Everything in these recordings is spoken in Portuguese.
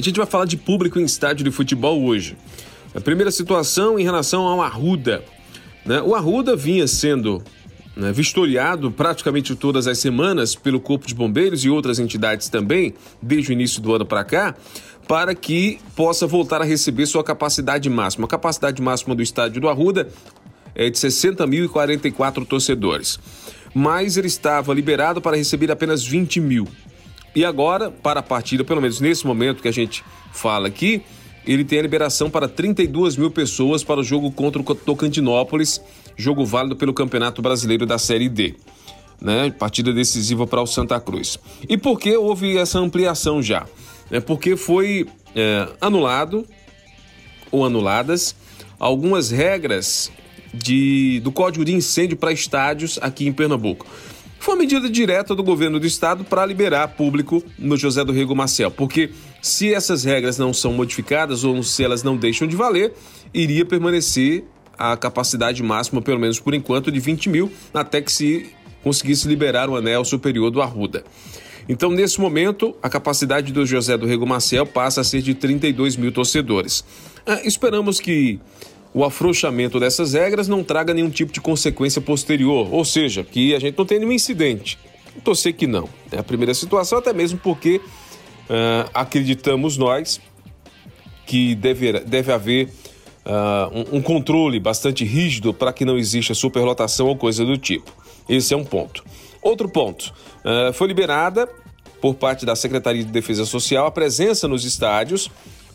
A gente vai falar de público em estádio de futebol hoje. A primeira situação em relação ao Arruda. Né? O Arruda vinha sendo né, vistoriado praticamente todas as semanas pelo Corpo de Bombeiros e outras entidades também, desde o início do ano para cá, para que possa voltar a receber sua capacidade máxima. A capacidade máxima do estádio do Arruda é de 60.044 torcedores, mas ele estava liberado para receber apenas 20 mil. E agora, para a partida, pelo menos nesse momento que a gente fala aqui, ele tem a liberação para 32 mil pessoas para o jogo contra o Tocantinópolis, jogo válido pelo Campeonato Brasileiro da Série D. Né? Partida decisiva para o Santa Cruz. E por que houve essa ampliação já? É porque foi é, anulado ou anuladas algumas regras de, do Código de Incêndio para estádios aqui em Pernambuco. Foi uma medida direta do governo do estado para liberar público no José do Rego Marcel, porque se essas regras não são modificadas ou se elas não deixam de valer, iria permanecer a capacidade máxima, pelo menos por enquanto, de 20 mil, até que se conseguisse liberar o anel superior do Arruda. Então, nesse momento, a capacidade do José do Rego Marcel passa a ser de 32 mil torcedores. Ah, esperamos que o afrouxamento dessas regras não traga nenhum tipo de consequência posterior, ou seja, que a gente não tenha nenhum incidente. Torcer que não. É a primeira situação, até mesmo porque uh, acreditamos nós que deve, deve haver uh, um, um, controle bastante rígido para que não exista superlotação ou coisa do tipo. Esse é um ponto. Outro ponto: uh, foi liberada por parte da Secretaria de Defesa Social a presença nos estádios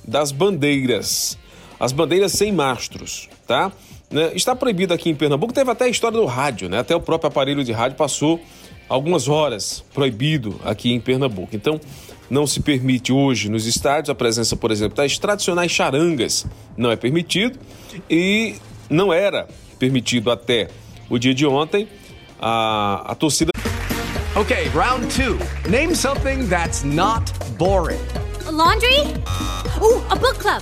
das bandeiras as bandeiras sem mastros, tá? Né? Está proibido aqui em Pernambuco, teve até a história do rádio, né? Até o próprio aparelho de rádio passou algumas horas proibido aqui em Pernambuco. Então, não se permite hoje nos estádios a presença, por exemplo, das tradicionais charangas. Não é permitido e não era permitido até o dia de ontem a, a torcida. Ok, round two. Name something that's not boring. A laundry? Uh, a book club.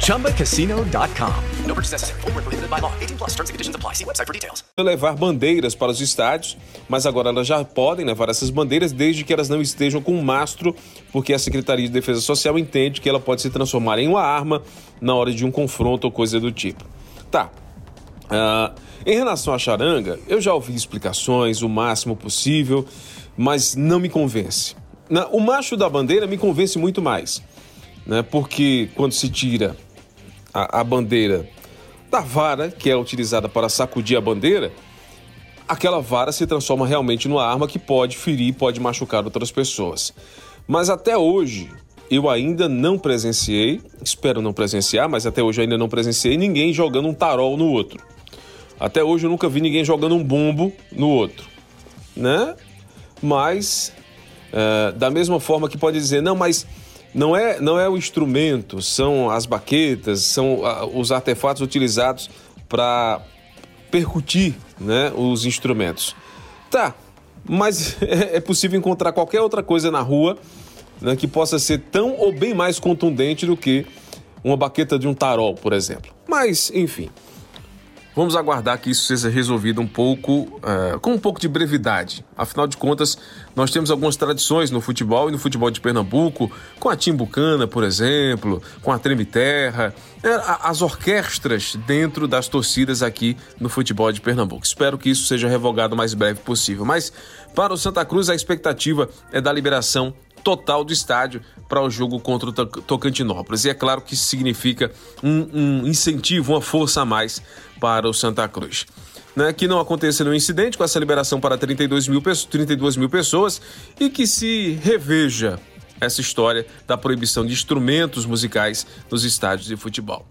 ChumbaCasino.com. No purchase necessary. Full prohibited by law. 18 plus terms and conditions apply. See website for details. Levar bandeiras para os estádios, mas agora elas já podem levar essas bandeiras desde que elas não estejam com mastro, porque a Secretaria de Defesa Social entende que ela pode se transformar em uma arma na hora de um confronto ou coisa do tipo. Tá. Uh, em relação à charanga, eu já ouvi explicações o máximo possível, mas não me convence. O macho da bandeira me convence muito mais, né? porque quando se tira a, a bandeira da vara, que é utilizada para sacudir a bandeira, aquela vara se transforma realmente numa arma que pode ferir, pode machucar outras pessoas. Mas até hoje, eu ainda não presenciei, espero não presenciar, mas até hoje eu ainda não presenciei ninguém jogando um tarol no outro. Até hoje eu nunca vi ninguém jogando um bombo no outro, né? Mas é, da mesma forma que pode dizer, não, mas não é, não é o instrumento, são as baquetas, são os artefatos utilizados para percutir né, os instrumentos. Tá, mas é possível encontrar qualquer outra coisa na rua né, que possa ser tão ou bem mais contundente do que uma baqueta de um tarol, por exemplo. Mas, enfim. Vamos aguardar que isso seja resolvido um pouco, uh, com um pouco de brevidade. Afinal de contas, nós temos algumas tradições no futebol e no futebol de Pernambuco, com a Timbucana, por exemplo, com a Treme Terra, é, as orquestras dentro das torcidas aqui no futebol de Pernambuco. Espero que isso seja revogado o mais breve possível. Mas para o Santa Cruz, a expectativa é da liberação total do estádio para o jogo contra o Tocantinópolis. E é claro que isso significa um, um incentivo, uma força a mais para o Santa Cruz. né, que não aconteça nenhum incidente com essa liberação para 32 mil, 32 mil pessoas e que se reveja essa história da proibição de instrumentos musicais nos estádios de futebol.